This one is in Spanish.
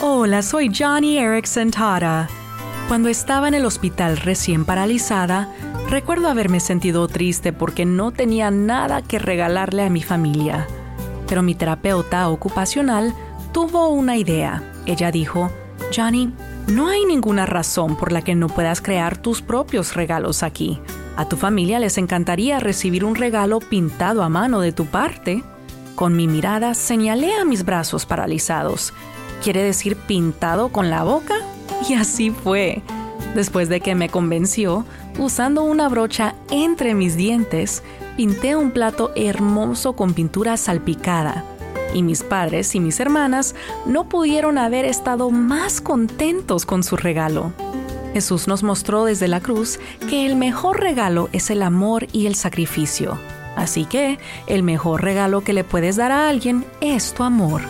Hola, soy Johnny Erickson Tara. Cuando estaba en el hospital recién paralizada, recuerdo haberme sentido triste porque no tenía nada que regalarle a mi familia. Pero mi terapeuta ocupacional tuvo una idea. Ella dijo, Johnny, no hay ninguna razón por la que no puedas crear tus propios regalos aquí. A tu familia les encantaría recibir un regalo pintado a mano de tu parte. Con mi mirada señalé a mis brazos paralizados. ¿Quiere decir pintado con la boca? Y así fue. Después de que me convenció, usando una brocha entre mis dientes, pinté un plato hermoso con pintura salpicada. Y mis padres y mis hermanas no pudieron haber estado más contentos con su regalo. Jesús nos mostró desde la cruz que el mejor regalo es el amor y el sacrificio. Así que el mejor regalo que le puedes dar a alguien es tu amor.